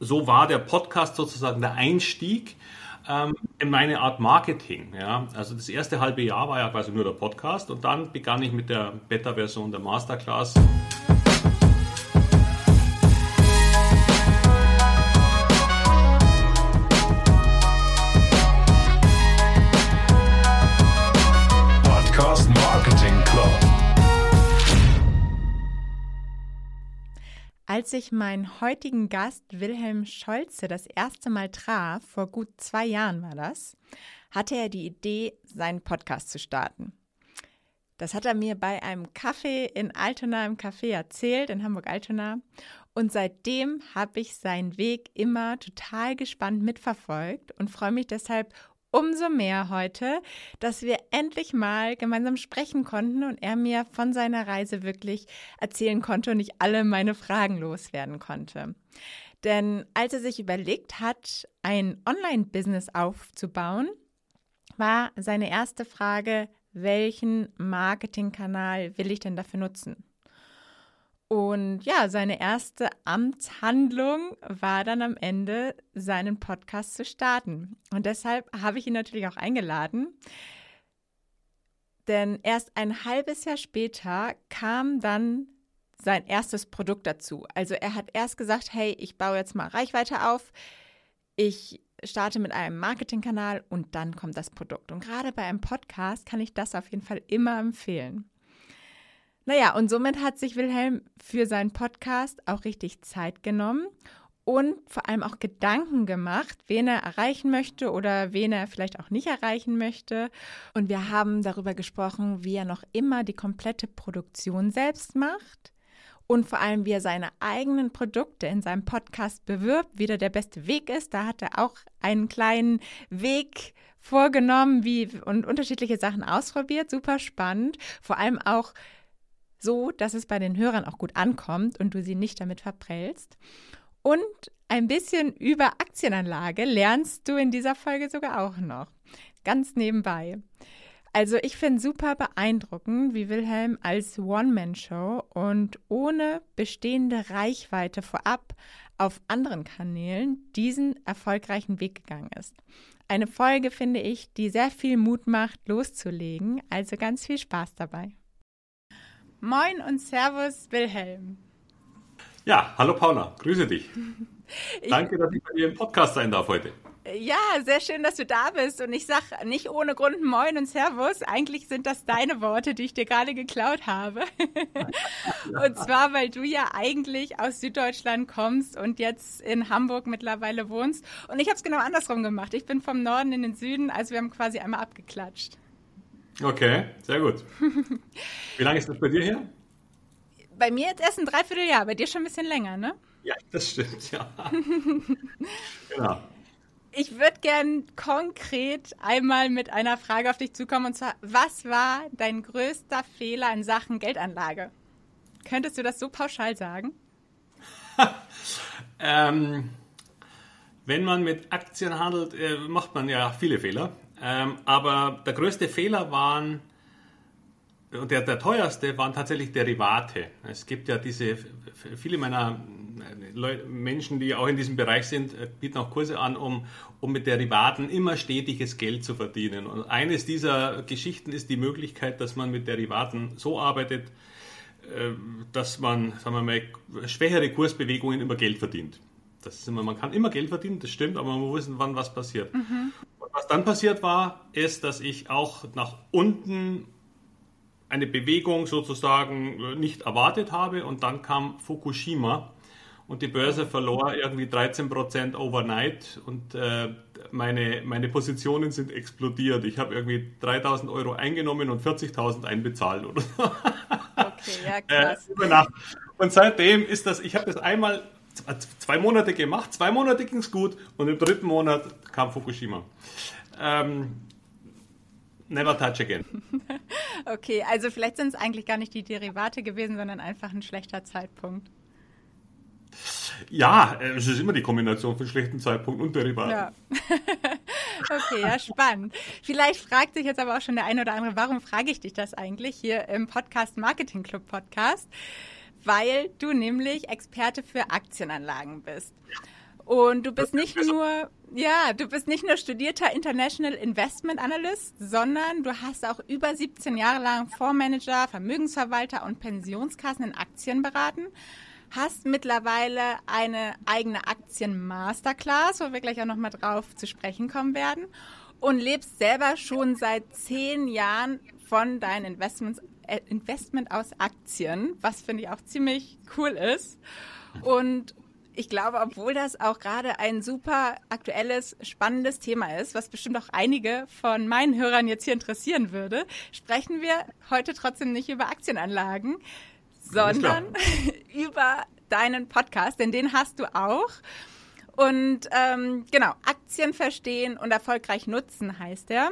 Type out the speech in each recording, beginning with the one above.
so war der Podcast sozusagen der Einstieg ähm, in meine Art Marketing. Ja. Also das erste halbe Jahr war ja quasi nur der Podcast und dann begann ich mit der Beta-Version der Masterclass. Als ich meinen heutigen Gast Wilhelm Scholze das erste Mal traf, vor gut zwei Jahren war das, hatte er die Idee, seinen Podcast zu starten. Das hat er mir bei einem Kaffee in Altona im Café erzählt, in Hamburg-Altona. Und seitdem habe ich seinen Weg immer total gespannt mitverfolgt und freue mich deshalb umso mehr heute, dass wir endlich mal gemeinsam sprechen konnten und er mir von seiner Reise wirklich erzählen konnte und ich alle meine Fragen loswerden konnte. Denn als er sich überlegt hat, ein Online-Business aufzubauen, war seine erste Frage, welchen Marketingkanal will ich denn dafür nutzen? Und ja, seine erste Amtshandlung war dann am Ende, seinen Podcast zu starten. Und deshalb habe ich ihn natürlich auch eingeladen. Denn erst ein halbes Jahr später kam dann sein erstes Produkt dazu. Also er hat erst gesagt, hey, ich baue jetzt mal Reichweite auf. Ich starte mit einem Marketingkanal und dann kommt das Produkt. Und gerade bei einem Podcast kann ich das auf jeden Fall immer empfehlen. Naja, und somit hat sich Wilhelm für seinen Podcast auch richtig Zeit genommen und vor allem auch Gedanken gemacht, wen er erreichen möchte oder wen er vielleicht auch nicht erreichen möchte. Und wir haben darüber gesprochen, wie er noch immer die komplette Produktion selbst macht und vor allem, wie er seine eigenen Produkte in seinem Podcast bewirbt, wie der beste Weg ist. Da hat er auch einen kleinen Weg vorgenommen wie, und unterschiedliche Sachen ausprobiert. Super spannend. Vor allem auch so dass es bei den Hörern auch gut ankommt und du sie nicht damit verprellst. Und ein bisschen über Aktienanlage lernst du in dieser Folge sogar auch noch. Ganz nebenbei. Also ich finde super beeindruckend, wie Wilhelm als One-Man-Show und ohne bestehende Reichweite vorab auf anderen Kanälen diesen erfolgreichen Weg gegangen ist. Eine Folge, finde ich, die sehr viel Mut macht, loszulegen. Also ganz viel Spaß dabei. Moin und Servus, Wilhelm. Ja, hallo Paula, grüße dich. Danke, dass ich bei dir im Podcast sein darf heute. Ja, sehr schön, dass du da bist. Und ich sage nicht ohne Grund Moin und Servus. Eigentlich sind das deine Worte, die ich dir gerade geklaut habe. und zwar, weil du ja eigentlich aus Süddeutschland kommst und jetzt in Hamburg mittlerweile wohnst. Und ich habe es genau andersrum gemacht. Ich bin vom Norden in den Süden, also wir haben quasi einmal abgeklatscht. Okay, sehr gut. Wie lange ist das bei dir her? Bei mir jetzt erst ein Dreivierteljahr, bei dir schon ein bisschen länger, ne? Ja, das stimmt, ja. genau. Ich würde gern konkret einmal mit einer Frage auf dich zukommen und zwar, was war dein größter Fehler in Sachen Geldanlage? Könntest du das so pauschal sagen? ähm, wenn man mit Aktien handelt, äh, macht man ja viele Fehler. Ähm, aber der größte Fehler waren, und der, der teuerste waren tatsächlich Derivate. Es gibt ja diese, viele meiner Leute, Menschen, die auch in diesem Bereich sind, äh, bieten auch Kurse an, um, um mit Derivaten immer stetiges Geld zu verdienen. Und eines dieser Geschichten ist die Möglichkeit, dass man mit Derivaten so arbeitet, äh, dass man, sagen wir mal, schwächere Kursbewegungen über Geld verdient. Das ist immer, man kann immer Geld verdienen, das stimmt, aber man muss wissen, wann was passiert. Mhm. Was dann passiert war, ist, dass ich auch nach unten eine Bewegung sozusagen nicht erwartet habe und dann kam Fukushima und die Börse verlor irgendwie 13% overnight und äh, meine, meine Positionen sind explodiert. Ich habe irgendwie 3000 Euro eingenommen und 40.000 einbezahlt oder so. Okay, ja, äh, krass. Äh, und seitdem ist das, ich habe das einmal zwei Monate gemacht, zwei Monate ging es gut und im dritten Monat kam Fukushima. Ähm, never touch again. okay, also vielleicht sind es eigentlich gar nicht die Derivate gewesen, sondern einfach ein schlechter Zeitpunkt. Ja, äh, es ist immer die Kombination von schlechten Zeitpunkt und Derivaten. Ja. okay, ja, spannend. Vielleicht fragt sich jetzt aber auch schon der eine oder andere, warum frage ich dich das eigentlich hier im Podcast Marketing Club Podcast? Weil du nämlich Experte für Aktienanlagen bist. Und du bist nicht nur, ja, du bist nicht nur studierter International Investment Analyst, sondern du hast auch über 17 Jahre lang Fondsmanager, Vermögensverwalter und Pensionskassen in Aktien beraten. Hast mittlerweile eine eigene Aktien-Masterclass, wo wir gleich auch nochmal drauf zu sprechen kommen werden. Und lebst selber schon seit zehn Jahren von deinen Investments, Investment aus Aktien, was finde ich auch ziemlich cool ist. Und ich glaube, obwohl das auch gerade ein super aktuelles, spannendes Thema ist, was bestimmt auch einige von meinen Hörern jetzt hier interessieren würde, sprechen wir heute trotzdem nicht über Aktienanlagen, sondern über deinen Podcast, denn den hast du auch. Und ähm, genau, Aktien verstehen und erfolgreich nutzen heißt er.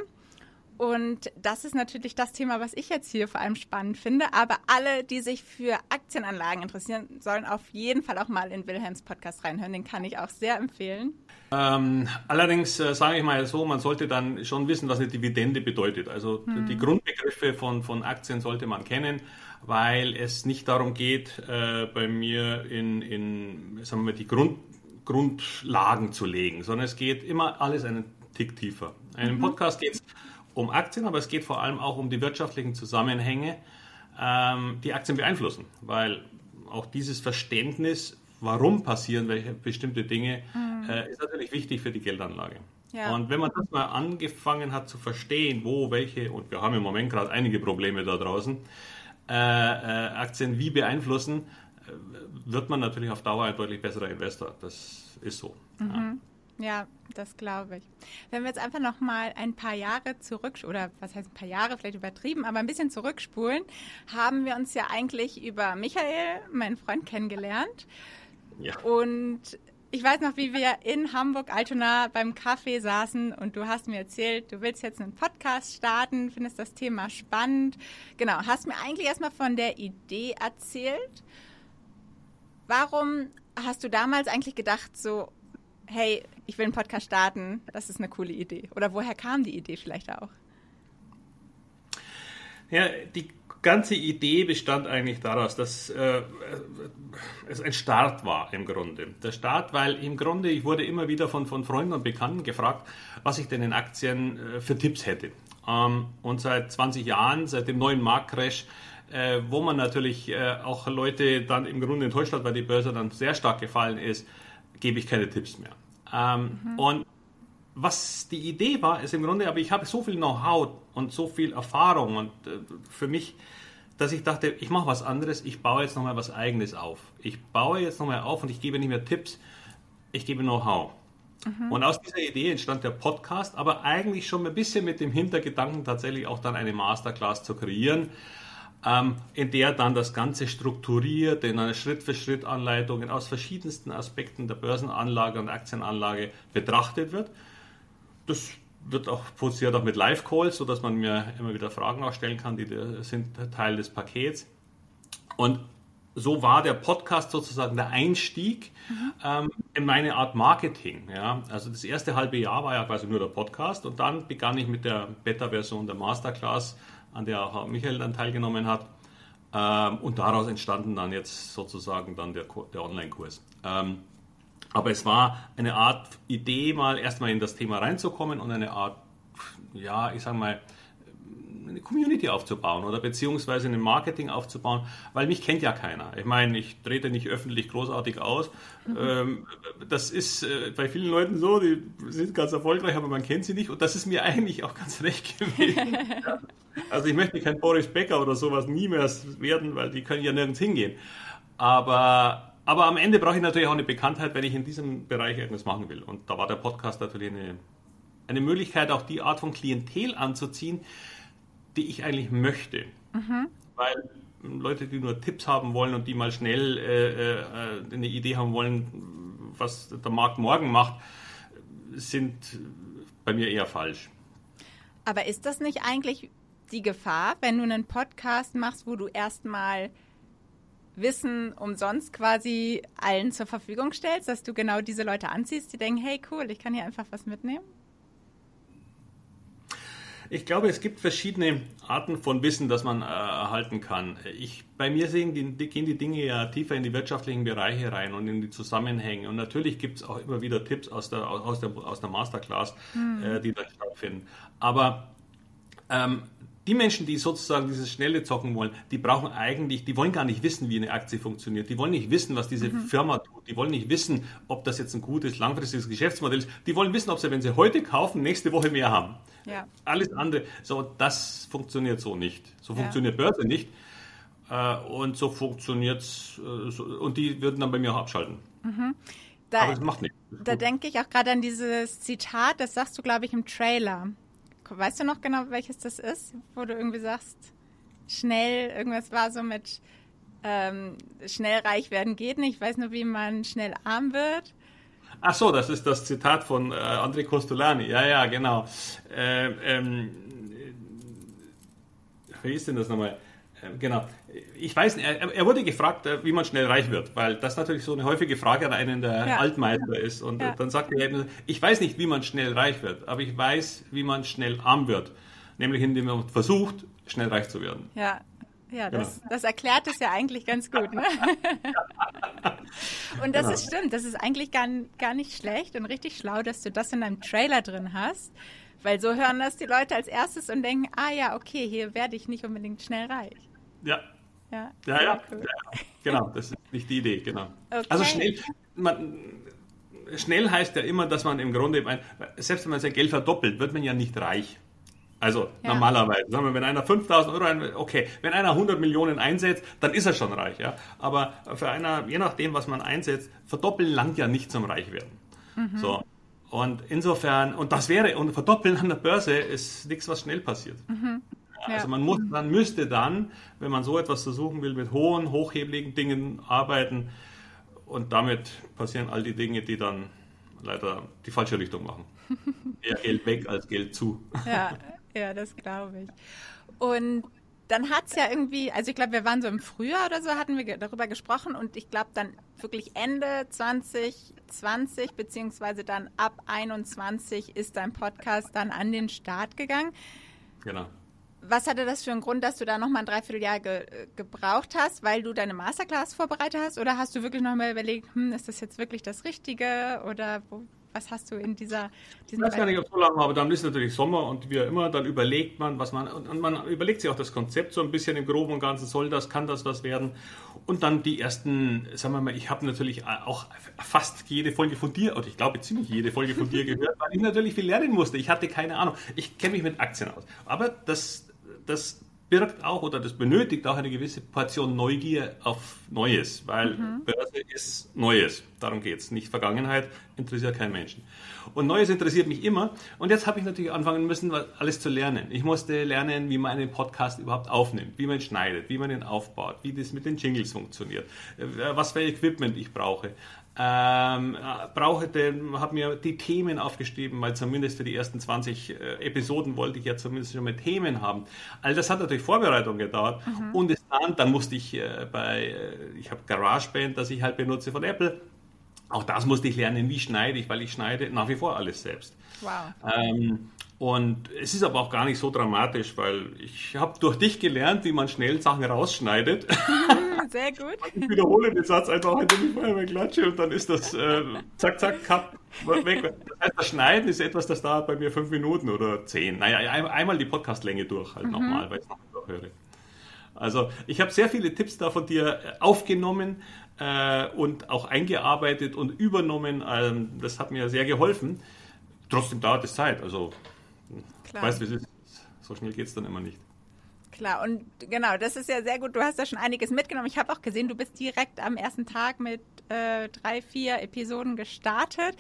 Und das ist natürlich das Thema, was ich jetzt hier vor allem spannend finde. Aber alle, die sich für Aktienanlagen interessieren, sollen auf jeden Fall auch mal in Wilhelms Podcast reinhören. Den kann ich auch sehr empfehlen. Ähm, allerdings äh, sage ich mal so, man sollte dann schon wissen, was eine Dividende bedeutet. Also hm. die Grundbegriffe von, von Aktien sollte man kennen, weil es nicht darum geht, äh, bei mir in, in sagen wir mal, die Grund, Grundlagen zu legen, sondern es geht immer alles einen Tick tiefer. In einem mhm. Podcast geht es um Aktien, aber es geht vor allem auch um die wirtschaftlichen Zusammenhänge, ähm, die Aktien beeinflussen, weil auch dieses Verständnis, warum passieren welche bestimmte Dinge, mhm. äh, ist natürlich wichtig für die Geldanlage. Ja. Und wenn man das mal angefangen hat zu verstehen, wo welche, und wir haben im Moment gerade einige Probleme da draußen, äh, äh, Aktien wie beeinflussen, äh, wird man natürlich auf Dauer ein deutlich besserer Investor. Das ist so. Mhm. Ja. Ja, das glaube ich. Wenn wir jetzt einfach noch mal ein paar Jahre zurück oder was heißt ein paar Jahre vielleicht übertrieben, aber ein bisschen zurückspulen, haben wir uns ja eigentlich über Michael, meinen Freund, kennengelernt. Ja. Und ich weiß noch, wie wir in Hamburg Altona beim Kaffee saßen und du hast mir erzählt, du willst jetzt einen Podcast starten, findest das Thema spannend. Genau, hast mir eigentlich erstmal von der Idee erzählt. Warum hast du damals eigentlich gedacht, so, hey, ich will einen Podcast starten, das ist eine coole Idee? Oder woher kam die Idee vielleicht auch? Ja, die ganze Idee bestand eigentlich daraus, dass äh, es ein Start war im Grunde. Der Start, weil im Grunde, ich wurde immer wieder von, von Freunden und Bekannten gefragt, was ich denn in Aktien äh, für Tipps hätte. Ähm, und seit 20 Jahren, seit dem neuen Marktcrash, äh, wo man natürlich äh, auch Leute dann im Grunde enttäuscht hat, weil die Börse dann sehr stark gefallen ist, gebe ich keine Tipps mehr. Ähm, mhm. Und was die Idee war, ist im Grunde, aber ich habe so viel Know-how und so viel Erfahrung und äh, für mich, dass ich dachte, ich mache was anderes, ich baue jetzt nochmal was Eigenes auf. Ich baue jetzt nochmal auf und ich gebe nicht mehr Tipps, ich gebe Know-how. Mhm. Und aus dieser Idee entstand der Podcast, aber eigentlich schon ein bisschen mit dem Hintergedanken, tatsächlich auch dann eine Masterclass zu kreieren ähm, in der dann das Ganze strukturiert in einer Schritt-für-Schritt-Anleitung aus verschiedensten Aspekten der Börsenanlage und Aktienanlage betrachtet wird. Das wird auch produziert auch mit Live-Calls, sodass man mir immer wieder Fragen auch stellen kann, die sind Teil des Pakets. Und so war der Podcast sozusagen der Einstieg mhm. ähm, in meine Art Marketing. Ja? Also das erste halbe Jahr war ja quasi nur der Podcast und dann begann ich mit der Beta-Version der Masterclass an der auch Michael dann teilgenommen hat. Ähm, und daraus entstanden dann jetzt sozusagen dann der, der Online-Kurs. Ähm, aber es war eine Art Idee, mal erstmal in das Thema reinzukommen und eine Art, ja, ich sage mal, eine Community aufzubauen oder beziehungsweise ein Marketing aufzubauen, weil mich kennt ja keiner. Ich meine, ich trete nicht öffentlich großartig aus. Mhm. Ähm, das ist äh, bei vielen Leuten so, die sind ganz erfolgreich, aber man kennt sie nicht und das ist mir eigentlich auch ganz recht gewesen. ja. Also ich möchte kein Boris Becker oder sowas nie mehr werden, weil die können ja nirgends hingehen. Aber, aber am Ende brauche ich natürlich auch eine Bekanntheit, wenn ich in diesem Bereich irgendwas machen will. Und da war der Podcast natürlich eine, eine Möglichkeit, auch die Art von Klientel anzuziehen, die ich eigentlich möchte. Mhm. Weil Leute, die nur Tipps haben wollen und die mal schnell äh, äh, eine Idee haben wollen, was der Markt morgen macht, sind bei mir eher falsch. Aber ist das nicht eigentlich die Gefahr, wenn du einen Podcast machst, wo du erstmal Wissen umsonst quasi allen zur Verfügung stellst, dass du genau diese Leute anziehst, die denken, hey cool, ich kann hier einfach was mitnehmen? Ich glaube, es gibt verschiedene Arten von Wissen, das man äh, erhalten kann. Ich, bei mir sehen die, gehen die Dinge ja tiefer in die wirtschaftlichen Bereiche rein und in die Zusammenhänge. Und natürlich gibt es auch immer wieder Tipps aus der, aus der, aus der Masterclass, mhm. äh, die dann stattfinden. Aber ähm, die Menschen, die sozusagen dieses schnelle Zocken wollen, die brauchen eigentlich, die wollen gar nicht wissen, wie eine Aktie funktioniert. Die wollen nicht wissen, was diese mhm. Firma tut. Die wollen nicht wissen, ob das jetzt ein gutes, langfristiges Geschäftsmodell ist. Die wollen wissen, ob sie, wenn sie heute kaufen, nächste Woche mehr haben. Ja. Alles andere, so, das funktioniert so nicht. So ja. funktioniert Börse nicht. Äh, und so funktioniert es. Äh, und die würden dann bei mir auch abschalten. Mhm. Da, Aber das macht nichts. Da denke ich auch gerade an dieses Zitat, das sagst du, glaube ich, im Trailer. Weißt du noch genau, welches das ist, wo du irgendwie sagst, schnell, irgendwas war so mit ähm, schnell reich werden geht nicht. Ich weiß nur, wie man schnell arm wird. Ach so, das ist das Zitat von äh, André Costolani. Ja, ja, genau. Äh, ähm, wie ist denn das nochmal? Äh, genau. Ich weiß nicht, er, er, wurde gefragt, äh, wie man schnell reich wird, weil das natürlich so eine häufige Frage an einen der ja. Altmeister ist. Und ja. dann sagt er eben, ich weiß nicht, wie man schnell reich wird, aber ich weiß, wie man schnell arm wird. Nämlich indem man versucht, schnell reich zu werden. Ja, ja, das, genau. das, erklärt es ja eigentlich ganz gut. Ne? und das genau. ist stimmt, das ist eigentlich gar, gar nicht schlecht und richtig schlau, dass du das in deinem Trailer drin hast. Weil so hören das die Leute als erstes und denken, ah ja, okay, hier werde ich nicht unbedingt schnell reich. Ja. Ja, ja, ja, cool. ja, genau, das ist nicht die Idee, genau. Okay. Also schnell, man, schnell heißt ja immer, dass man im Grunde, selbst wenn man sein Geld verdoppelt, wird man ja nicht reich. Also ja. normalerweise, sagen wir, wenn einer 5000 Euro, okay, wenn einer 100 Millionen einsetzt, dann ist er schon reich, ja. Aber für einer, je nachdem, was man einsetzt, verdoppeln langt ja nicht zum Reichwerden. Mhm. So. Und insofern, und das wäre, und verdoppeln an der Börse ist nichts, was schnell passiert. Mhm. Ja. Also man muss, man müsste dann, wenn man so etwas versuchen will, mit hohen, hochhebligen Dingen arbeiten. Und damit passieren all die Dinge, die dann leider die falsche Richtung machen. Eher Geld weg als Geld zu. Ja, ja, das glaube ich. Und dann hat es ja irgendwie, also ich glaube, wir waren so im Frühjahr oder so, hatten wir darüber gesprochen und ich glaube dann wirklich Ende 2020 beziehungsweise dann ab 21 ist dein Podcast dann an den Start gegangen. Genau. Was hatte das für einen Grund, dass du da nochmal ein Dreivierteljahr ge gebraucht hast, weil du deine Masterclass vorbereitet hast? Oder hast du wirklich nochmal überlegt, hm, ist das jetzt wirklich das Richtige? Oder wo, was hast du in dieser. Ich weiß gar nicht, ob es so lange war, aber dann ist natürlich Sommer und wie immer, dann überlegt man, was man. Und man überlegt sich auch das Konzept so ein bisschen im Groben und Ganzen, soll das, kann das was werden? Und dann die ersten, sagen wir mal, ich habe natürlich auch fast jede Folge von dir, oder ich glaube ziemlich jede Folge von dir gehört, weil ich natürlich viel lernen musste. Ich hatte keine Ahnung. Ich kenne mich mit Aktien aus. Aber das, das birgt auch oder das benötigt auch eine gewisse Portion Neugier auf Neues, weil mhm. Börse ist Neues. Darum geht es. Nicht Vergangenheit, interessiert keinen Menschen. Und Neues interessiert mich immer. Und jetzt habe ich natürlich anfangen müssen, alles zu lernen. Ich musste lernen, wie man einen Podcast überhaupt aufnimmt, wie man schneidet, wie man ihn aufbaut, wie das mit den Jingles funktioniert, äh, was für Equipment ich brauche ähm, brauchte, habe mir die Themen aufgeschrieben, weil zumindest für die ersten 20 äh, Episoden wollte ich ja zumindest schon mal Themen haben. All das hat natürlich Vorbereitung gedauert mhm. und es dann, dann musste ich äh, bei, äh, ich habe GarageBand, das ich halt benutze von Apple. Auch das musste ich lernen, wie schneide ich, weil ich schneide nach wie vor alles selbst. Wow. Ähm, und es ist aber auch gar nicht so dramatisch, weil ich habe durch dich gelernt, wie man schnell Sachen rausschneidet. Sehr gut. Ich wiederhole den Satz einfach, indem ich vorher mal klatsche und dann ist das äh, zack, zack, cut, weg. Das heißt, das Schneiden ist etwas, das dauert bei mir fünf Minuten oder zehn. Naja, einmal die Podcastlänge durch halt mhm. nochmal, weil ich es noch höre. Also ich habe sehr viele Tipps da von dir äh, aufgenommen äh, und auch eingearbeitet und übernommen. Ähm, das hat mir sehr geholfen. Trotzdem dauert es Zeit. Also Klar. weißt du, wie es ist. So schnell geht es dann immer nicht. Klar, und genau, das ist ja sehr gut. Du hast da schon einiges mitgenommen. Ich habe auch gesehen, du bist direkt am ersten Tag mit äh, drei, vier Episoden gestartet.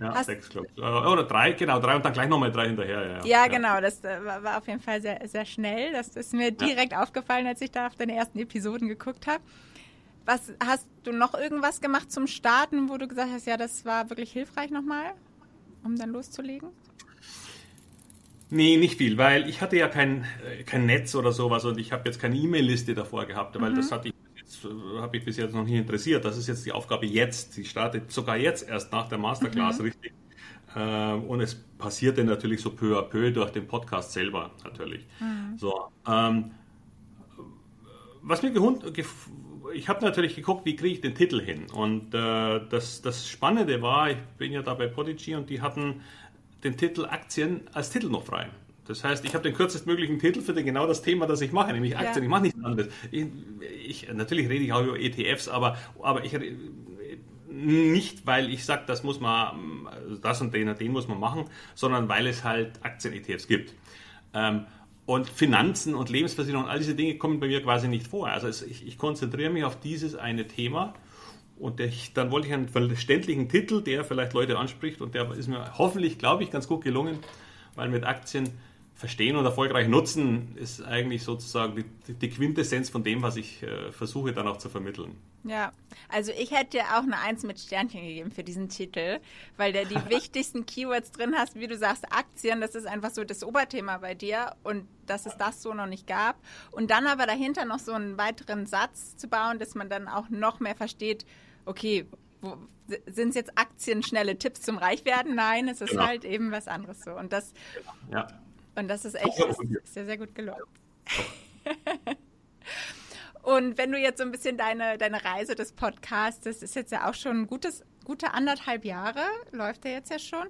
Ja, hast, sechs, glaube ich. Oder drei, genau, drei und dann gleich nochmal drei hinterher. Ja, ja. ja genau, das äh, war, war, auf jeden Fall sehr, sehr schnell. Das ist mir direkt ja. aufgefallen, als ich da auf deine ersten Episoden geguckt habe. Was hast du noch irgendwas gemacht zum Starten, wo du gesagt hast, ja, das war wirklich hilfreich nochmal, um dann loszulegen? Nee, nicht viel, weil ich hatte ja kein, äh, kein Netz oder sowas und ich habe jetzt keine E-Mail-Liste davor gehabt, weil mhm. das hatte ich habe ich bis jetzt noch nicht interessiert. Das ist jetzt die Aufgabe jetzt. Sie startet sogar jetzt erst nach der Masterclass mhm. richtig. Ähm, und es passierte natürlich so peu à peu durch den Podcast selber natürlich. Mhm. So, ähm, was mir gehund, ich habe natürlich geguckt, wie kriege ich den Titel hin. Und äh, das, das Spannende war, ich bin ja da bei Podigy und die hatten den Titel Aktien als Titel noch frei. Das heißt, ich habe den kürzestmöglichen Titel für genau das Thema, das ich mache, nämlich Aktien. Ja. Ich mache nichts anderes. Ich, ich, natürlich rede ich auch über ETFs, aber, aber ich nicht, weil ich sage, das muss man, das und den und den muss man machen, sondern weil es halt Aktien-ETFs gibt. Ähm, und Finanzen und Lebensversicherung, all diese Dinge kommen bei mir quasi nicht vor. Also ich, ich konzentriere mich auf dieses eine Thema. Und der, dann wollte ich einen verständlichen Titel, der vielleicht Leute anspricht. Und der ist mir hoffentlich, glaube ich, ganz gut gelungen, weil mit Aktien verstehen und erfolgreich nutzen ist eigentlich sozusagen die, die Quintessenz von dem, was ich äh, versuche dann auch zu vermitteln. Ja, also ich hätte dir auch eine Eins mit Sternchen gegeben für diesen Titel, weil der die wichtigsten Keywords drin hast, wie du sagst, Aktien, das ist einfach so das Oberthema bei dir und dass es das so noch nicht gab. Und dann aber dahinter noch so einen weiteren Satz zu bauen, dass man dann auch noch mehr versteht, okay, sind es jetzt Aktien schnelle Tipps zum Reichwerden? Nein, es ist genau. halt eben was anderes so. Und das, ja. Und das ist echt das ist sehr, sehr gut gelungen. und wenn du jetzt so ein bisschen deine, deine Reise des Podcasts, das ist jetzt ja auch schon ein gutes, gute anderthalb Jahre, läuft der jetzt ja schon.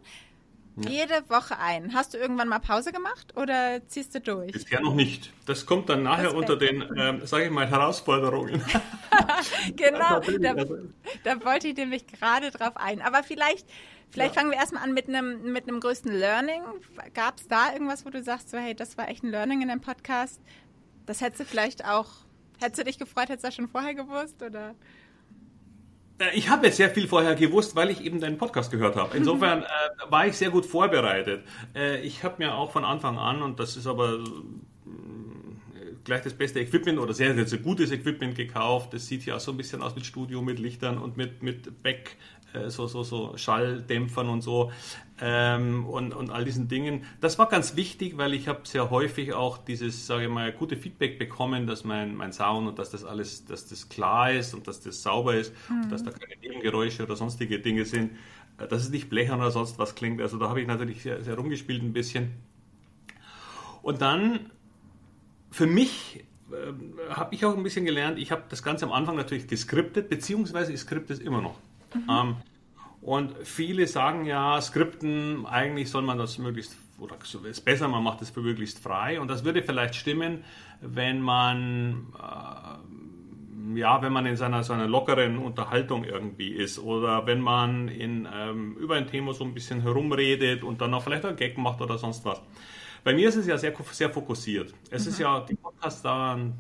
Ja. Jede Woche ein. Hast du irgendwann mal Pause gemacht oder ziehst du durch? Bisher noch nicht. Das kommt dann nachher unter den, ähm, sage ich mal, Herausforderungen. genau, da, also da, wollte ich nämlich gerade drauf ein. Aber vielleicht, vielleicht ja. fangen wir erstmal an mit einem, mit einem größten Learning. Gab es da irgendwas, wo du sagst, so, hey, das war echt ein Learning in dem Podcast? Das hättest du vielleicht auch, hättest du dich gefreut, hättest du das schon vorher gewusst? Oder? Äh, ich habe sehr viel vorher gewusst, weil ich eben deinen Podcast gehört habe. Insofern äh, war ich sehr gut vorbereitet. Äh, ich habe mir auch von Anfang an, und das ist aber äh, gleich das beste Equipment oder sehr, sehr, sehr gutes Equipment gekauft. Das sieht ja auch so ein bisschen aus mit Studio, mit Lichtern und mit, mit Back, so, so, so Schalldämpfern und so ähm, und, und all diesen Dingen. Das war ganz wichtig, weil ich habe sehr häufig auch dieses, sage ich mal, gute Feedback bekommen, dass mein, mein Sound und dass das alles, dass das klar ist und dass das sauber ist, mhm. dass da keine Nebengeräusche oder sonstige Dinge sind, äh, dass es nicht blechern oder sonst was klingt. Also da habe ich natürlich sehr, sehr rumgespielt ein bisschen. Und dann für mich äh, habe ich auch ein bisschen gelernt, ich habe das Ganze am Anfang natürlich geskriptet, beziehungsweise ich skripte es immer noch. Mhm. Ähm, und viele sagen ja, Skripten, eigentlich soll man das möglichst, oder ist besser, man macht es für möglichst frei. Und das würde vielleicht stimmen, wenn man, äh, ja, wenn man in seiner, seiner lockeren Unterhaltung irgendwie ist oder wenn man in, ähm, über ein Thema so ein bisschen herumredet und dann auch vielleicht einen Gag macht oder sonst was. Bei mir ist es ja sehr, sehr fokussiert. Es mhm. ist ja, die Podcasts dauern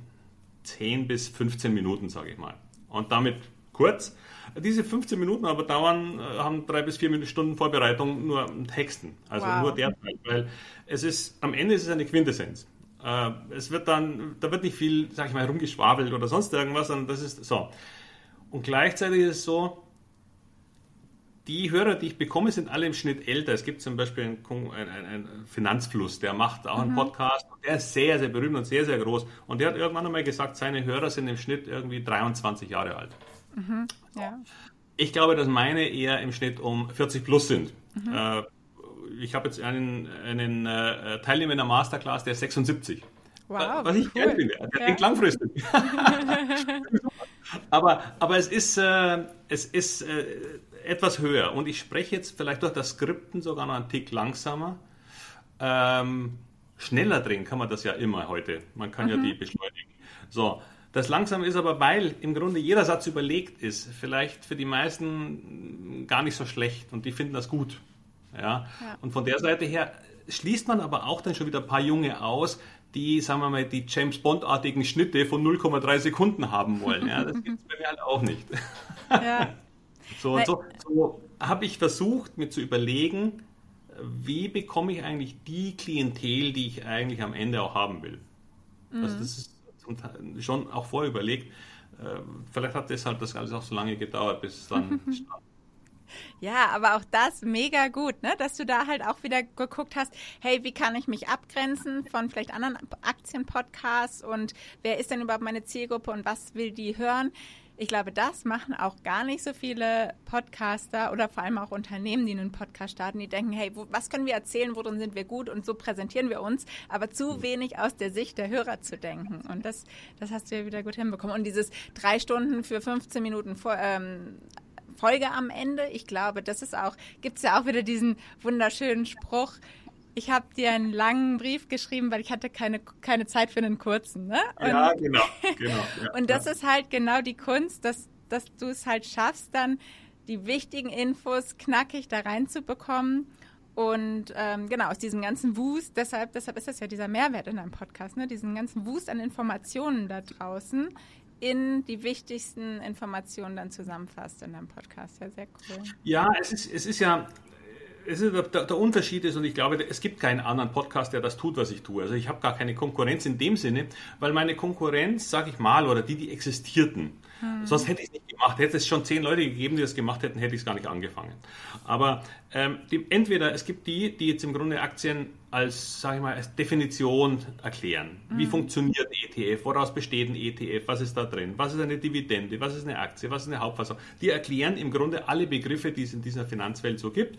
10 bis 15 Minuten, sage ich mal. Und damit kurz. Diese 15 Minuten aber dauern, äh, haben drei bis vier Stunden Vorbereitung nur Texten. Also wow. nur der Teil. Weil es ist, am Ende ist es eine Quintessenz. Äh, es wird dann, da wird nicht viel, sag ich mal, rumgeschwabelt oder sonst irgendwas, sondern das ist so. Und gleichzeitig ist es so, die Hörer, die ich bekomme, sind alle im Schnitt älter. Es gibt zum Beispiel einen, einen, einen Finanzfluss, der macht auch einen mhm. Podcast. Der ist sehr, sehr berühmt und sehr, sehr groß. Und der hat irgendwann einmal gesagt, seine Hörer sind im Schnitt irgendwie 23 Jahre alt. Mhm. Ja. Ich glaube, dass meine eher im Schnitt um 40 plus sind. Mhm. Äh, ich habe jetzt einen, einen äh, Teilnehmer in der Masterclass, der ist 76. Wow, was ich cool. gerne finde. Der ja. denkt langfristig. aber, aber es ist, äh, es ist äh, etwas höher und ich spreche jetzt vielleicht durch das Skripten sogar noch einen Tick langsamer. Ähm, schneller drehen kann man das ja immer heute. Man kann mhm. ja die beschleunigen. So, das langsam ist aber, weil im Grunde jeder Satz überlegt ist, vielleicht für die meisten gar nicht so schlecht und die finden das gut. Ja? ja. Und von der Seite her schließt man aber auch dann schon wieder ein paar Junge aus, die, sagen wir mal, die James Bond-artigen Schnitte von 0,3 Sekunden haben wollen. Ja, das gibt es bei mir halt auch nicht. Ja. so und so, so habe ich versucht, mir zu überlegen, wie bekomme ich eigentlich die Klientel, die ich eigentlich am Ende auch haben will. Also mhm. Also ist schon auch vorher überlegt. Äh, vielleicht hat deshalb das alles auch so lange gedauert, bis es dann stand. Ja, aber auch das mega gut, ne? dass du da halt auch wieder geguckt hast, hey, wie kann ich mich abgrenzen von vielleicht anderen Aktienpodcasts und wer ist denn überhaupt meine Zielgruppe und was will die hören? Ich glaube, das machen auch gar nicht so viele Podcaster oder vor allem auch Unternehmen, die einen Podcast starten, die denken, hey, wo, was können wir erzählen, worin sind wir gut und so präsentieren wir uns, aber zu wenig aus der Sicht der Hörer zu denken. Und das, das hast du ja wieder gut hinbekommen. Und dieses drei Stunden für 15 Minuten vor, ähm, Folge am Ende, ich glaube, das ist auch, gibt es ja auch wieder diesen wunderschönen Spruch, ich habe dir einen langen Brief geschrieben, weil ich hatte keine, keine Zeit für einen kurzen. Ne? Und, ja, genau. genau ja, und das ja. ist halt genau die Kunst, dass, dass du es halt schaffst, dann die wichtigen Infos knackig da reinzubekommen. Und ähm, genau, aus diesem ganzen Wust, deshalb, deshalb ist das ja dieser Mehrwert in deinem Podcast, ne? diesen ganzen Wust an Informationen da draußen in die wichtigsten Informationen dann zusammenfasst in deinem Podcast. Ja, sehr cool. Ja, es ist, es ist ja, es ist, der, der, Unterschied ist, und ich glaube, es gibt keinen anderen Podcast, der das tut, was ich tue. Also ich habe gar keine Konkurrenz in dem Sinne, weil meine Konkurrenz, sage ich mal, oder die, die existierten, hm. sonst hätte ich es nicht gemacht. Hätte es schon zehn Leute gegeben, die das gemacht hätten, hätte ich es gar nicht angefangen. Aber ähm, die, entweder es gibt die, die jetzt im Grunde Aktien als, sage ich mal, als Definition erklären. Hm. Wie funktioniert ETF? Woraus besteht ein ETF? Was ist da drin? Was ist eine Dividende? Was ist eine Aktie? Was ist eine Hauptfassung? Die erklären im Grunde alle Begriffe, die es in dieser Finanzwelt so gibt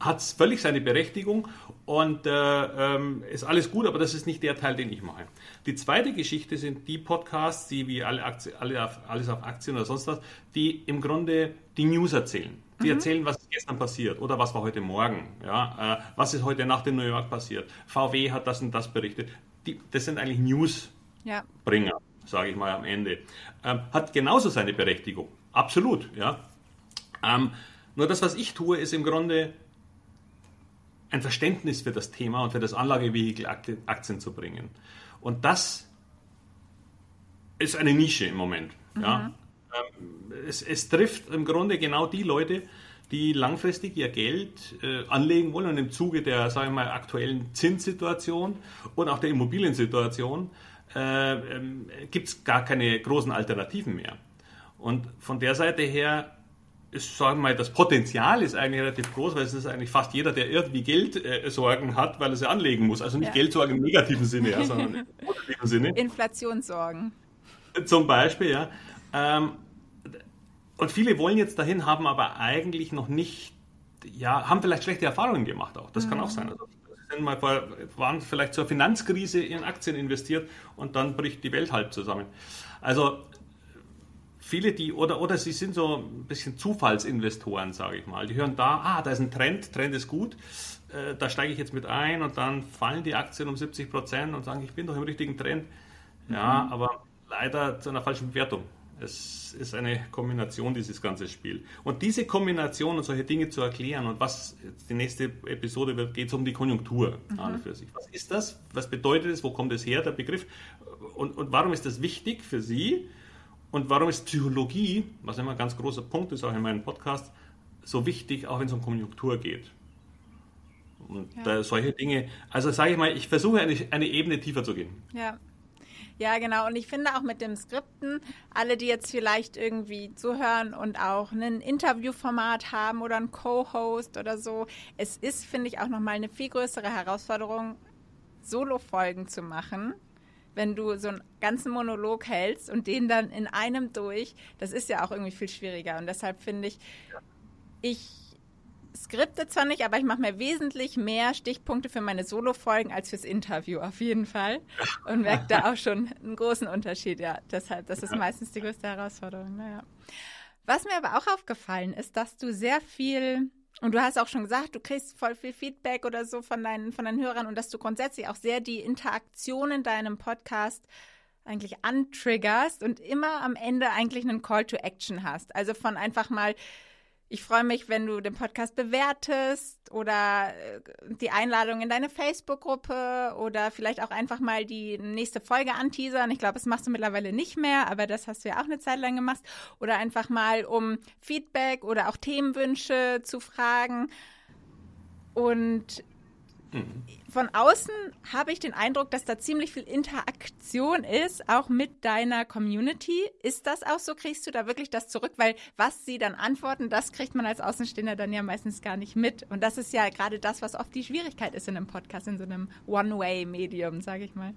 hat es völlig seine Berechtigung und äh, ähm, ist alles gut, aber das ist nicht der Teil, den ich mache. Die zweite Geschichte sind die Podcasts, die wie alle, Aktien, alle auf, alles auf Aktien oder sonst was, die im Grunde die News erzählen. Die mhm. erzählen, was gestern passiert oder was war heute Morgen, ja, äh, was ist heute Nacht in New York passiert. VW hat das und das berichtet. Die, das sind eigentlich Newsbringer, ja. sage ich mal am Ende. Ähm, hat genauso seine Berechtigung, absolut, ja. Ähm, nur das, was ich tue, ist im Grunde ein Verständnis für das Thema und für das Anlagevehikel Aktien zu bringen. Und das ist eine Nische im Moment. Mhm. Ja. Ähm, es, es, trifft im Grunde genau die Leute, die langfristig ihr Geld äh, anlegen wollen und im Zuge der, sagen wir mal, aktuellen Zinssituation und auch der Immobiliensituation äh, äh, gibt es gar keine großen Alternativen mehr. Und von der Seite her ist, sagen wir mal, das Potenzial ist eigentlich relativ groß, weil es ist eigentlich fast jeder, der irgendwie Geldsorgen äh, hat, weil er sie anlegen muss. Also nicht ja. Geldsorgen im negativen Sinne, ja, sondern im positiven Sinne. Inflationssorgen. Zum Beispiel, ja. Ähm, und viele wollen jetzt dahin, haben aber eigentlich noch nicht, ja, haben vielleicht schlechte Erfahrungen gemacht auch. Das mhm. kann auch sein. Also, sind mal vor, waren vielleicht zur Finanzkrise in Aktien investiert und dann bricht die Welt halb zusammen. Also viele, die, oder, oder sie sind so ein bisschen Zufallsinvestoren, sage ich mal. Die hören da, ah, da ist ein Trend, Trend ist gut, äh, da steige ich jetzt mit ein und dann fallen die Aktien um 70 Prozent und sagen, ich bin doch im richtigen Trend. Ja, mhm. aber leider zu einer falschen Bewertung. Es ist eine Kombination, dieses ganze Spiel. Und diese Kombination und solche Dinge zu erklären und was die nächste Episode wird, geht es um die Konjunktur mhm. an für sich. Was ist das? Was bedeutet es? Wo kommt es her, der Begriff? Und, und warum ist das wichtig für Sie? Und warum ist Psychologie, was immer ein ganz großer Punkt ist, auch in meinem Podcast, so wichtig, auch wenn es um Konjunktur geht? Und ja. solche Dinge, also sage ich mal, ich versuche eine, eine Ebene tiefer zu gehen. Ja. Ja, genau. Und ich finde auch mit dem Skripten, alle, die jetzt vielleicht irgendwie zuhören und auch ein Interviewformat haben oder einen Co-Host oder so, es ist, finde ich, auch nochmal eine viel größere Herausforderung, Solo-Folgen zu machen wenn du so einen ganzen Monolog hältst und den dann in einem durch, das ist ja auch irgendwie viel schwieriger. Und deshalb finde ich, ich skripte zwar nicht, aber ich mache mir wesentlich mehr Stichpunkte für meine Solo-Folgen als fürs Interview auf jeden Fall. Und merke da auch schon einen großen Unterschied. Ja, deshalb, das ist meistens die größte Herausforderung. Naja. Was mir aber auch aufgefallen ist, dass du sehr viel und du hast auch schon gesagt, du kriegst voll viel Feedback oder so von deinen, von deinen Hörern und dass du grundsätzlich auch sehr die Interaktion in deinem Podcast eigentlich antriggerst und immer am Ende eigentlich einen Call to Action hast. Also von einfach mal ich freue mich, wenn du den Podcast bewertest oder äh, die Einladung in deine Facebook-Gruppe oder vielleicht auch einfach mal die nächste Folge anteasern. Ich glaube, das machst du mittlerweile nicht mehr, aber das hast du ja auch eine Zeit lang gemacht. Oder einfach mal um Feedback oder auch Themenwünsche zu fragen. Und Mhm. Von außen habe ich den Eindruck, dass da ziemlich viel Interaktion ist, auch mit deiner Community. Ist das auch so? Kriegst du da wirklich das zurück? Weil was sie dann antworten, das kriegt man als Außenstehender dann ja meistens gar nicht mit. Und das ist ja gerade das, was oft die Schwierigkeit ist in einem Podcast, in so einem One-Way-Medium, sage ich mal.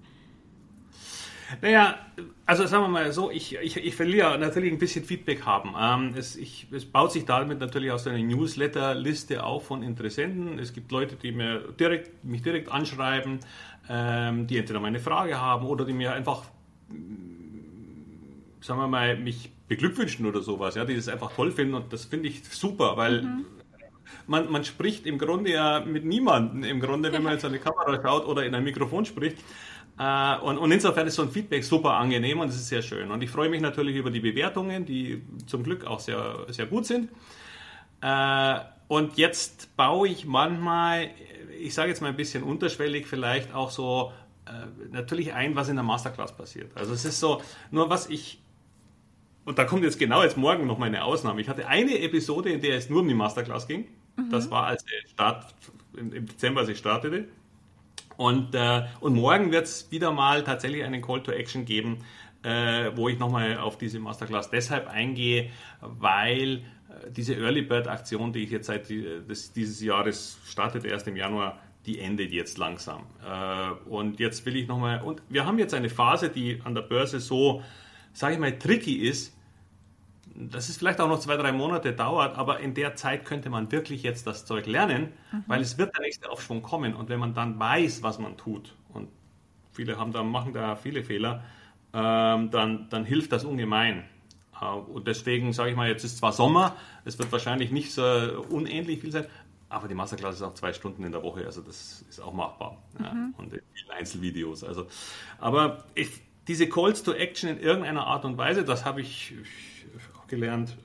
Naja, also sagen wir mal so, ich, ich, ich will ja natürlich ein bisschen Feedback haben. Ähm, es, ich, es baut sich damit natürlich aus einer Newsletter-Liste auf von Interessenten. Es gibt Leute, die mir direkt, mich direkt anschreiben, ähm, die entweder meine Frage haben oder die mir einfach, sagen wir mal, mich beglückwünschen oder sowas, ja, die das einfach toll finden und das finde ich super, weil mhm. man, man spricht im Grunde ja mit niemandem, im Grunde, wenn man jetzt an die Kamera schaut oder in ein Mikrofon spricht. Äh, und, und, insofern ist so ein Feedback super angenehm und es ist sehr schön. Und ich freue mich natürlich über die Bewertungen, die zum Glück auch sehr, sehr gut sind. Äh, und jetzt baue ich manchmal, ich sage jetzt mal ein bisschen unterschwellig, vielleicht auch so äh, natürlich ein, was in der Masterclass passiert. Also es ist so, nur was ich, und da kommt jetzt genau jetzt morgen noch meine Ausnahme. Ich hatte eine Episode, in der es nur um die Masterclass ging. Mhm. Das war als Start, im Dezember, als ich startete. Und, äh, und morgen wird es wieder mal tatsächlich einen Call to Action geben, äh, wo ich nochmal auf diese Masterclass deshalb eingehe, weil äh, diese Early Bird Aktion, die ich jetzt seit des, dieses Jahres startete, erst im Januar, die endet jetzt langsam. Äh, und jetzt will ich nochmal, und wir haben jetzt eine Phase, die an der Börse so, sage ich mal, tricky ist, dass es vielleicht auch noch zwei, drei Monate dauert, aber in der Zeit könnte man wirklich jetzt das Zeug lernen, mhm. weil es wird der nächste Aufschwung kommen. Und wenn man dann weiß, was man tut, und viele haben da, machen da viele Fehler, ähm, dann, dann hilft das ungemein. Äh, und deswegen sage ich mal, jetzt ist zwar Sommer, es wird wahrscheinlich nicht so unähnlich viel sein, aber die Masterclass ist auch zwei Stunden in der Woche, also das ist auch machbar. Mhm. Ja, und in vielen Einzelvideos. Also, aber ich, diese Calls to Action in irgendeiner Art und Weise, das habe ich gelernt,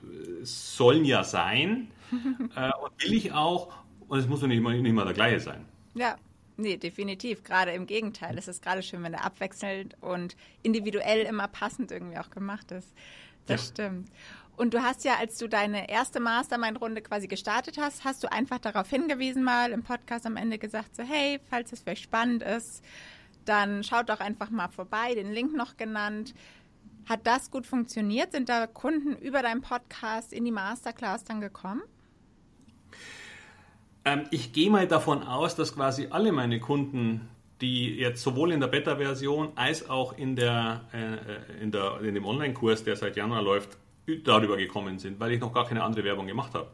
sollen ja sein äh, und will ich auch. Und es muss doch nicht immer, nicht immer der gleiche sein. Ja, nee, definitiv. Gerade im Gegenteil. Es ist gerade schön, wenn er abwechselnd und individuell immer passend irgendwie auch gemacht ist. Das ja. stimmt. Und du hast ja, als du deine erste Mastermind-Runde quasi gestartet hast, hast du einfach darauf hingewiesen, mal im Podcast am Ende gesagt, so hey, falls es für euch spannend ist, dann schaut doch einfach mal vorbei, den Link noch genannt. Hat das gut funktioniert? Sind da Kunden über deinen Podcast in die Masterclass dann gekommen? Ähm, ich gehe mal davon aus, dass quasi alle meine Kunden, die jetzt sowohl in der Beta-Version als auch in, der, äh, in, der, in dem Online-Kurs, der seit Januar läuft, darüber gekommen sind, weil ich noch gar keine andere Werbung gemacht habe.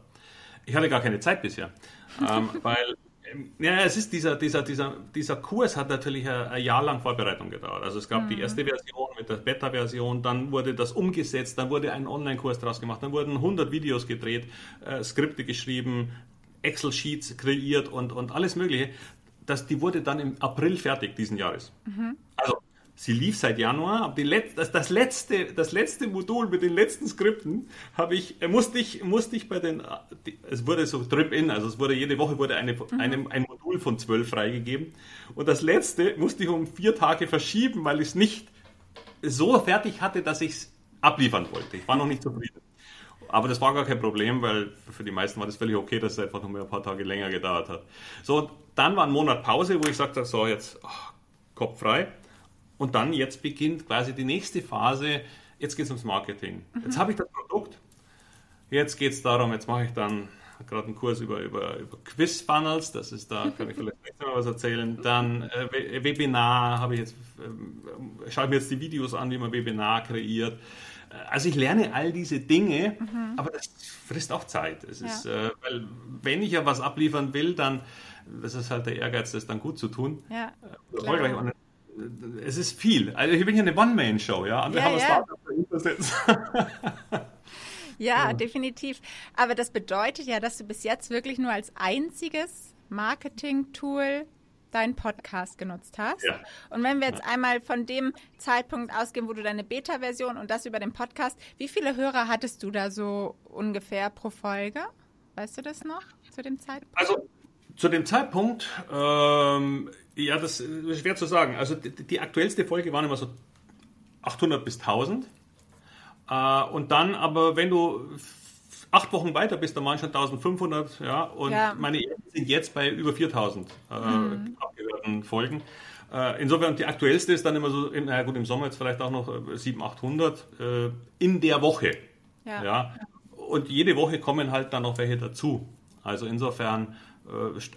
Ich hatte gar keine Zeit bisher, ähm, weil ja, es ist dieser, dieser, dieser, dieser Kurs hat natürlich ein, ein Jahr lang Vorbereitung gedauert. Also es gab mhm. die erste Version mit der Beta-Version, dann wurde das umgesetzt, dann wurde ein Online-Kurs daraus gemacht, dann wurden 100 Videos gedreht, äh, Skripte geschrieben, Excel-Sheets kreiert und, und alles Mögliche. Das, die wurde dann im April fertig diesen Jahres. Mhm. Also Sie lief seit Januar, aber Let das, das, letzte, das letzte Modul mit den letzten Skripten habe ich, äh, musste ich, musste ich bei den, die, es wurde so Trip-In, also es wurde jede Woche wurde eine, mhm. einem, ein Modul von zwölf freigegeben und das letzte musste ich um vier Tage verschieben, weil ich es nicht so fertig hatte, dass ich es abliefern wollte. Ich war noch nicht zufrieden. Aber das war gar kein Problem, weil für die meisten war das völlig okay, dass es einfach nur ein paar Tage länger gedauert hat. So, dann war ein Monat Pause, wo ich sagte, so jetzt oh, Kopf frei. Und dann jetzt beginnt quasi die nächste Phase. Jetzt geht es ums Marketing. Mhm. Jetzt habe ich das Produkt. Jetzt geht es darum, jetzt mache ich dann gerade einen Kurs über, über, über Quiz-Funnels, das ist da, kann ich vielleicht nächstes Mal was erzählen. Dann äh, Webinar habe ich jetzt, äh, schaue mir jetzt die Videos an, wie man Webinar kreiert. Äh, also ich lerne all diese Dinge, mhm. aber das frisst auch Zeit. Es ja. ist, äh, weil wenn ich ja was abliefern will, dann, das ist halt der Ehrgeiz, das dann gut zu tun. Ja, äh, erfolgreich es ist viel. Also ich bin ja eine One-Man-Show, ja. Andere ja, haben ja. das ja, ja, definitiv. Aber das bedeutet ja, dass du bis jetzt wirklich nur als einziges Marketing-Tool deinen Podcast genutzt hast. Ja. Und wenn wir jetzt einmal von dem Zeitpunkt ausgehen, wo du deine Beta-Version und das über den Podcast, wie viele Hörer hattest du da so ungefähr pro Folge? Weißt du das noch zu dem Zeitpunkt? Also zu dem Zeitpunkt, ähm, ja, das ist schwer zu sagen. Also die, die, aktuellste Folge waren immer so 800 bis 1000. Äh, und dann aber, wenn du acht Wochen weiter bist, dann waren schon 1500. Ja, und ja. meine sind jetzt bei über 4000 äh, mhm. abgehörten Folgen. Äh, insofern, die aktuellste ist dann immer so, na gut, im Sommer jetzt vielleicht auch noch 700, 800 äh, in der Woche. Ja. ja. Und jede Woche kommen halt dann noch welche dazu. Also insofern äh,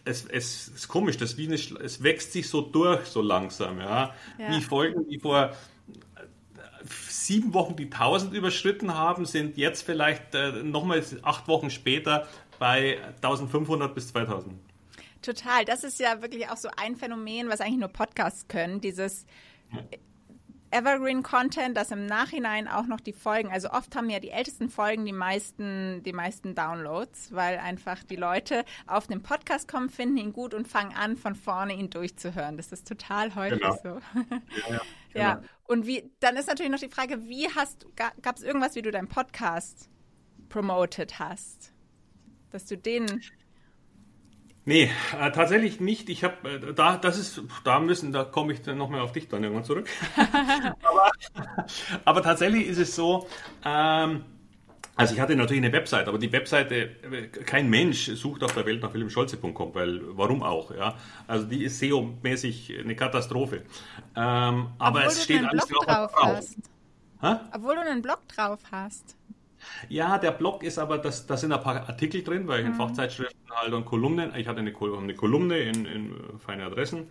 es, es ist komisch, das wie eine, es wächst sich so durch so langsam, ja. ja. Wie Folgen, die vor sieben Wochen die 1000 überschritten haben, sind jetzt vielleicht äh, nochmal acht Wochen später bei 1500 bis 2000. Total. Das ist ja wirklich auch so ein Phänomen, was eigentlich nur Podcasts können. Dieses Evergreen Content, das im Nachhinein auch noch die Folgen, also oft haben ja die ältesten Folgen die meisten, die meisten Downloads, weil einfach die Leute auf den Podcast kommen, finden ihn gut und fangen an, von vorne ihn durchzuhören. Das ist total häufig genau. so. Ja, ja, ja. Genau. Und wie, dann ist natürlich noch die Frage, wie hast, gab es irgendwas, wie du deinen Podcast promoted hast? Dass du den Nee, äh, tatsächlich nicht. Ich habe äh, da, das ist, da müssen, da komme ich dann nochmal auf dich dann irgendwann zurück. aber, aber, tatsächlich ist es so, ähm, also ich hatte natürlich eine Website, aber die Webseite, äh, kein Mensch sucht auf der Welt nach wilhelmscholze.com, weil warum auch, ja? Also die ist SEO-mäßig eine Katastrophe. Ähm, aber Obwohl es steht alles drauf. drauf. Obwohl du einen Blog drauf hast. Ja, der Blog ist aber, das, da sind ein paar Artikel drin, weil ich in mhm. Fachzeitschriften halt und Kolumnen, ich hatte eine, eine Kolumne in, in Feine Adressen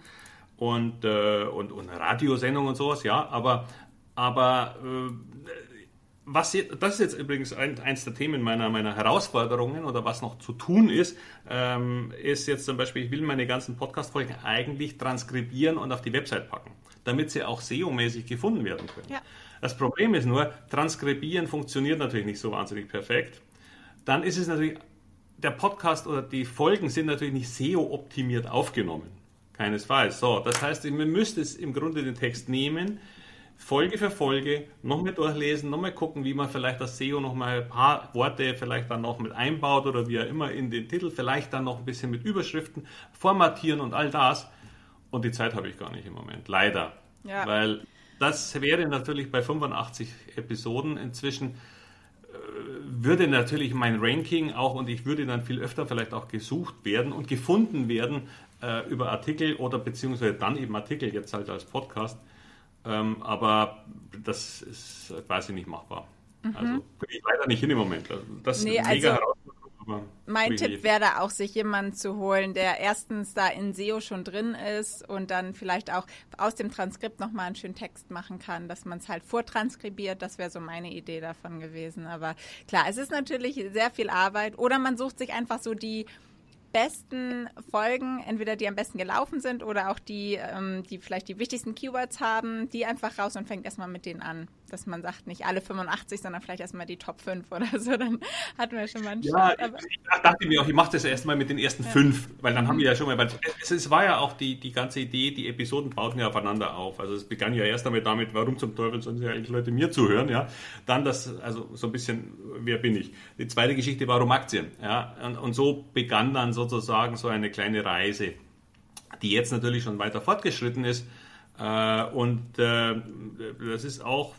und, äh, und, und Radiosendung und sowas, ja, aber, aber äh, was jetzt, das ist jetzt übrigens ein, eins der Themen meiner, meiner Herausforderungen oder was noch zu tun ist, ähm, ist jetzt zum Beispiel, ich will meine ganzen Podcast-Folgen eigentlich transkribieren und auf die Website packen, damit sie auch SEO-mäßig gefunden werden können. Ja. Das Problem ist nur, transkribieren funktioniert natürlich nicht so wahnsinnig perfekt. Dann ist es natürlich, der Podcast oder die Folgen sind natürlich nicht SEO-optimiert aufgenommen. Keinesfalls. So, das heißt, man müsste es im Grunde den Text nehmen, Folge für Folge nochmal durchlesen, nochmal gucken, wie man vielleicht das SEO nochmal ein paar Worte vielleicht dann noch mit einbaut oder wie er immer in den Titel, vielleicht dann noch ein bisschen mit Überschriften formatieren und all das. Und die Zeit habe ich gar nicht im Moment, leider. Ja. Weil das wäre natürlich bei 85 Episoden inzwischen, äh, würde natürlich mein Ranking auch und ich würde dann viel öfter vielleicht auch gesucht werden und gefunden werden äh, über Artikel oder beziehungsweise dann eben Artikel jetzt halt als Podcast. Ähm, aber das ist quasi nicht machbar. Mhm. Also kriege ich leider nicht hin im Moment. Also das nee, ist mega also, mein Tipp wäre da auch, sich jemanden zu holen, der erstens da in SEO schon drin ist und dann vielleicht auch aus dem Transkript nochmal einen schönen Text machen kann, dass man es halt vortranskribiert. Das wäre so meine Idee davon gewesen. Aber klar, es ist natürlich sehr viel Arbeit. Oder man sucht sich einfach so die besten Folgen, entweder die am besten gelaufen sind oder auch die, ähm, die vielleicht die wichtigsten Keywords haben, die einfach raus und fängt erstmal mit denen an. Dass man sagt, nicht alle 85, sondern vielleicht erstmal die Top 5 oder so, dann hatten wir schon mal einen Ja, Start, ich, ich, dachte mir auch, ich mache das erstmal mit den ersten ja. fünf, weil dann haben wir ja schon mal, weil es, es, war ja auch die, die ganze Idee, die Episoden bauten ja aufeinander auf. Also es begann ja erst einmal damit, warum zum Teufel sollen sie eigentlich Leute mir zuhören, ja. Dann das, also so ein bisschen, wer bin ich? Die zweite Geschichte war um Aktien, ja. Und, und so begann dann so sozusagen so eine kleine Reise, die jetzt natürlich schon weiter fortgeschritten ist. Äh, und äh, das ist auch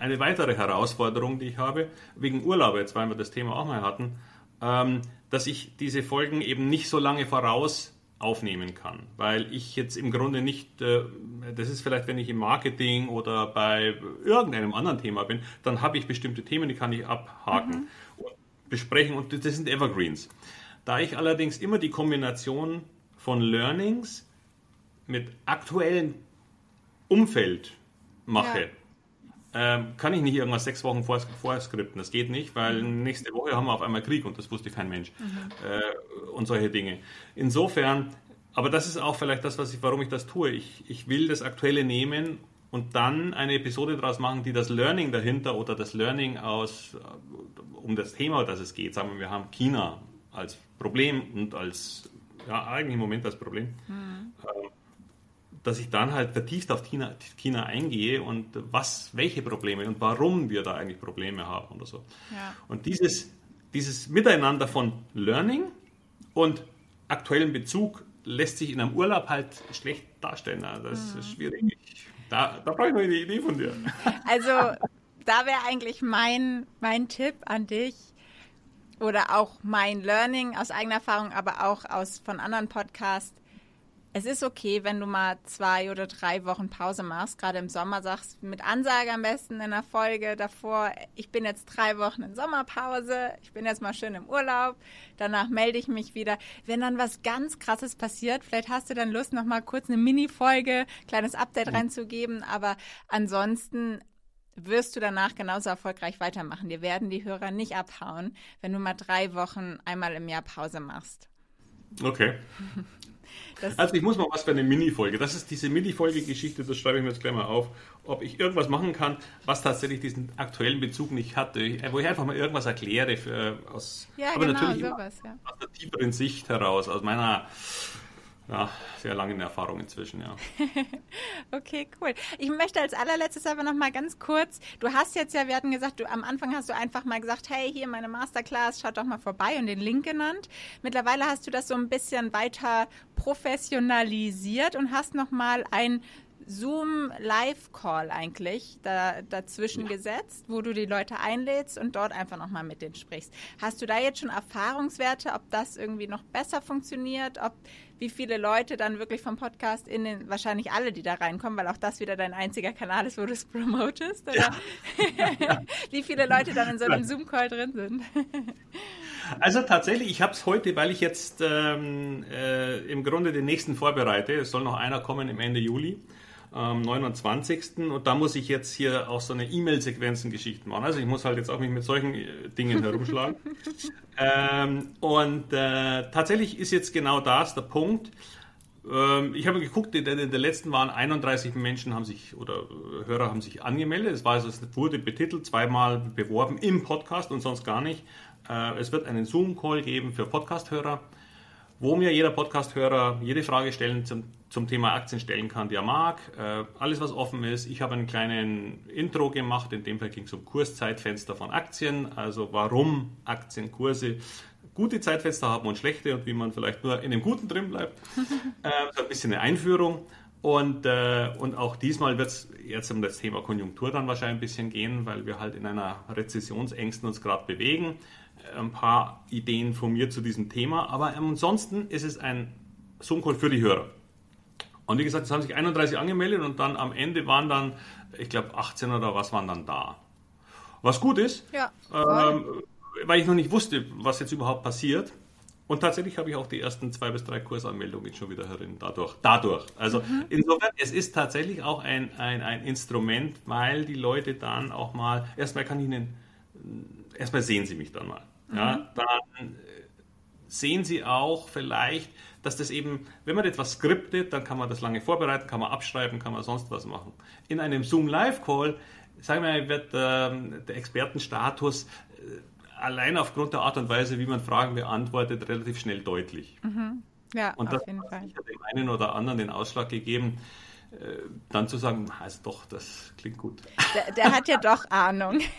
eine weitere Herausforderung, die ich habe, wegen Urlaub, jetzt weil wir das Thema auch mal hatten, ähm, dass ich diese Folgen eben nicht so lange voraus aufnehmen kann, weil ich jetzt im Grunde nicht, äh, das ist vielleicht, wenn ich im Marketing oder bei irgendeinem anderen Thema bin, dann habe ich bestimmte Themen, die kann ich abhaken mhm. und besprechen und das sind Evergreens. Da ich allerdings immer die Kombination von Learnings mit aktuellem Umfeld mache, ja. Ähm, kann ich nicht irgendwas sechs Wochen vor, vorskripten. Das geht nicht, weil mhm. nächste Woche haben wir auf einmal Krieg und das wusste kein Mensch. Mhm. Äh, und solche Dinge. Insofern, aber das ist auch vielleicht das, was ich, warum ich das tue. Ich, ich will das Aktuelle nehmen und dann eine Episode daraus machen, die das Learning dahinter oder das Learning aus, um das Thema, das es geht, sagen wir, wir haben China als Problem und als, ja, eigentlich im Moment als Problem, mhm. Dass ich dann halt vertieft auf China, China, eingehe und was, welche Probleme und warum wir da eigentlich Probleme haben oder so. Ja. Und dieses, dieses Miteinander von Learning und aktuellem Bezug lässt sich in einem Urlaub halt schlecht darstellen. Das mhm. ist schwierig. Da, da brauche ich noch eine Idee von dir. Also, da wäre eigentlich mein, mein Tipp an dich, oder auch mein Learning aus eigener Erfahrung, aber auch aus von anderen Podcasts. Es ist okay, wenn du mal zwei oder drei Wochen Pause machst, gerade im Sommer sagst, mit Ansage am besten in der Folge davor, ich bin jetzt drei Wochen in Sommerpause, ich bin jetzt mal schön im Urlaub, danach melde ich mich wieder. Wenn dann was ganz krasses passiert, vielleicht hast du dann Lust, noch mal kurz eine Mini-Folge, kleines Update mhm. reinzugeben, aber ansonsten wirst du danach genauso erfolgreich weitermachen. Dir werden die Hörer nicht abhauen, wenn du mal drei Wochen einmal im Jahr Pause machst. Okay. Das also ich muss mal was für eine Mini-Folge. Das ist diese Mini-Folge-Geschichte, das schreibe ich mir jetzt gleich mal auf, ob ich irgendwas machen kann, was tatsächlich diesen aktuellen Bezug nicht hatte, wo ich einfach mal irgendwas erkläre für, aus, ja, aber genau, natürlich sowas, ja. aus der tieferen Sicht heraus, aus meiner ja, sehr lange Erfahrung inzwischen, ja. okay, cool. Ich möchte als allerletztes aber noch mal ganz kurz, du hast jetzt ja, wir hatten gesagt, du am Anfang hast du einfach mal gesagt, hey, hier meine Masterclass, schaut doch mal vorbei und den Link genannt. Mittlerweile hast du das so ein bisschen weiter professionalisiert und hast noch mal ein Zoom Live Call eigentlich da, dazwischen ja. gesetzt, wo du die Leute einlädst und dort einfach nochmal mit denen sprichst. Hast du da jetzt schon Erfahrungswerte, ob das irgendwie noch besser funktioniert, ob wie viele Leute dann wirklich vom Podcast in den, wahrscheinlich alle, die da reinkommen, weil auch das wieder dein einziger Kanal ist, wo du es promotest, oder? Ja. wie viele Leute dann in so einem Zoom-Call drin sind? Also tatsächlich, ich habe es heute, weil ich jetzt ähm, äh, im Grunde den nächsten vorbereite. Es soll noch einer kommen im Ende Juli am 29. Und da muss ich jetzt hier auch so eine E-Mail-Sequenzen-Geschichte machen. Also ich muss halt jetzt auch mich mit solchen äh, Dingen herumschlagen. ähm, und äh, tatsächlich ist jetzt genau das der Punkt. Ähm, ich habe geguckt, in der, in der, letzten waren 31 Menschen haben sich oder äh, Hörer haben sich angemeldet. Es war also, es wurde betitelt, zweimal beworben im Podcast und sonst gar nicht. Äh, es wird einen Zoom-Call geben für Podcast-Hörer wo mir jeder Podcast-Hörer jede Frage stellen zum, zum Thema Aktien stellen kann, die er mag. Äh, alles, was offen ist. Ich habe einen kleinen Intro gemacht. In dem Fall ging es um Kurszeitfenster von Aktien. Also warum Aktienkurse gute Zeitfenster haben und schlechte und wie man vielleicht nur in dem Guten drin bleibt. äh, so ein bisschen eine Einführung. Und, äh, und auch diesmal wird es jetzt um das Thema Konjunktur dann wahrscheinlich ein bisschen gehen, weil wir halt in einer Rezessionsängsten uns gerade bewegen ein paar Ideen von mir zu diesem Thema. Aber ansonsten ist es ein Zoom-Call für die Hörer. Und wie gesagt, es haben sich 31 angemeldet und dann am Ende waren dann, ich glaube, 18 oder was waren dann da. Was gut ist, ja, ähm, weil ich noch nicht wusste, was jetzt überhaupt passiert. Und tatsächlich habe ich auch die ersten zwei bis drei Kursanmeldungen schon wieder herin, dadurch. dadurch. Also mhm. insofern, es ist tatsächlich auch ein, ein, ein Instrument, weil die Leute dann auch mal, erstmal kann ich ihnen, erstmal sehen sie mich dann mal ja, mhm. dann äh, sehen Sie auch vielleicht, dass das eben, wenn man etwas skriptet, dann kann man das lange vorbereiten, kann man abschreiben, kann man sonst was machen. In einem Zoom Live Call, sagen wir mal, wird ähm, der Expertenstatus äh, allein aufgrund der Art und Weise, wie man Fragen beantwortet, relativ schnell deutlich. Mhm. Ja, und das hat dem einen oder anderen den Ausschlag gegeben, äh, dann zu sagen, also doch, das klingt gut. Der, der hat ja doch Ahnung.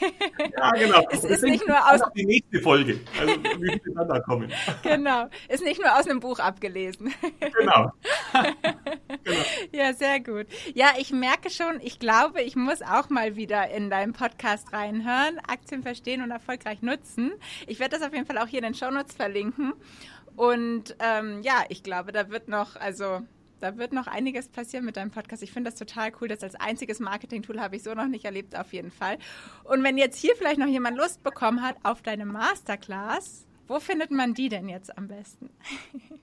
Ja, genau. Es ist nicht nur aus die nächste Folge, also wie wir dann da kommen. Genau, ist nicht nur aus einem Buch abgelesen. Genau. genau. Ja, sehr gut. Ja, ich merke schon, ich glaube, ich muss auch mal wieder in deinen Podcast reinhören, Aktien verstehen und erfolgreich nutzen. Ich werde das auf jeden Fall auch hier in den Shownotes verlinken. Und ähm, ja, ich glaube, da wird noch, also da wird noch einiges passieren mit deinem Podcast. Ich finde das total cool. Das als einziges Marketing-Tool habe ich so noch nicht erlebt, auf jeden Fall. Und wenn jetzt hier vielleicht noch jemand Lust bekommen hat auf deine Masterclass, wo findet man die denn jetzt am besten?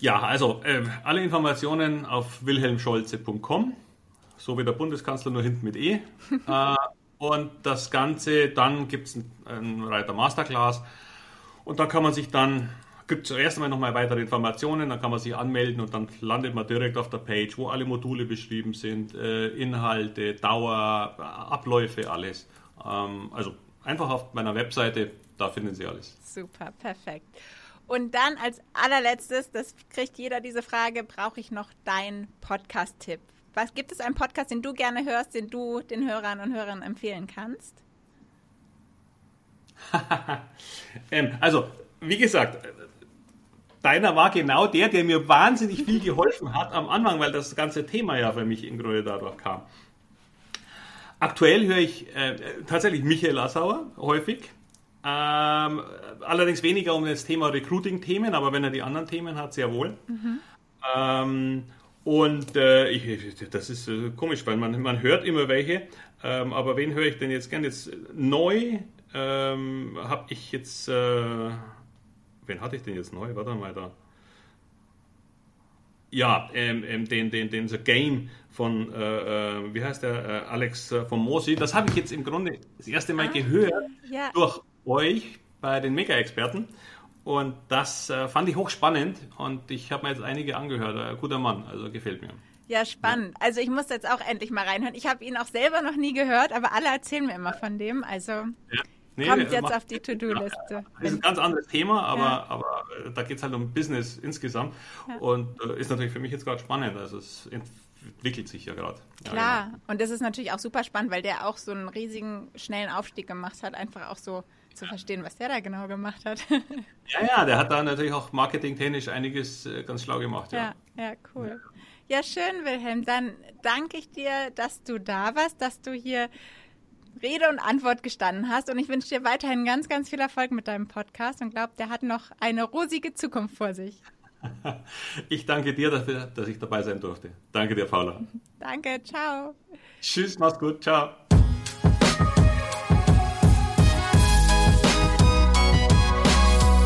Ja, also äh, alle Informationen auf wilhelmscholze.com, so wie der Bundeskanzler, nur hinten mit E. äh, und das Ganze, dann gibt es einen Reiter Masterclass und da kann man sich dann gibt zuerst einmal nochmal weitere Informationen, dann kann man sich anmelden und dann landet man direkt auf der Page, wo alle Module beschrieben sind, äh, Inhalte, Dauer, Abläufe, alles. Ähm, also einfach auf meiner Webseite, da finden Sie alles. Super, perfekt. Und dann als allerletztes, das kriegt jeder diese Frage, brauche ich noch deinen Podcast-Tipp? Was gibt es einen Podcast, den du gerne hörst, den du den Hörern und Hörern empfehlen kannst? ähm, also, wie gesagt, deiner war genau der, der mir wahnsinnig viel geholfen hat am Anfang, weil das ganze Thema ja für mich im Grunde dadurch kam. Aktuell höre ich äh, tatsächlich Michael Assauer häufig. Ähm, allerdings weniger um das Thema Recruiting-Themen, aber wenn er die anderen Themen hat, sehr wohl. Mhm. Ähm, und äh, ich, das ist äh, komisch, weil man, man hört immer welche, ähm, aber wen höre ich denn jetzt gern? Jetzt neu ähm, habe ich jetzt äh, Wen hatte ich denn jetzt neu? Warte mal da. Ja, ähm, ähm, den, den, den The Game von, äh, äh wie heißt der, äh, Alex äh, von Mosi. Das habe ich jetzt im Grunde das erste Mal ah, gehört ja. durch euch bei den Mega-Experten. Und das äh, fand ich hochspannend und ich habe mir jetzt einige angehört. Äh, guter Mann, also gefällt mir. Ja, spannend. Also ich muss jetzt auch endlich mal reinhören. Ich habe ihn auch selber noch nie gehört, aber alle erzählen mir immer von dem. Also ja. Nee, kommt jetzt auf die To-Do-Liste. Ja, das ist ein ganz anderes Thema, aber, ja. aber äh, da geht es halt um Business insgesamt. Und äh, ist natürlich für mich jetzt gerade spannend. Also es entwickelt sich ja gerade. Klar, genau. und das ist natürlich auch super spannend, weil der auch so einen riesigen, schnellen Aufstieg gemacht hat. Einfach auch so zu verstehen, was der da genau gemacht hat. ja, ja, der hat da natürlich auch marketingtechnisch einiges äh, ganz schlau gemacht. Ja, ja, ja cool. Ja. ja, schön, Wilhelm. Dann danke ich dir, dass du da warst, dass du hier Rede und Antwort gestanden hast. Und ich wünsche dir weiterhin ganz, ganz viel Erfolg mit deinem Podcast und glaube, der hat noch eine rosige Zukunft vor sich. Ich danke dir dafür, dass ich dabei sein durfte. Danke dir, Paula. Danke, ciao. Tschüss, mach's gut, ciao.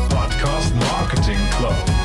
Podcast Marketing Club.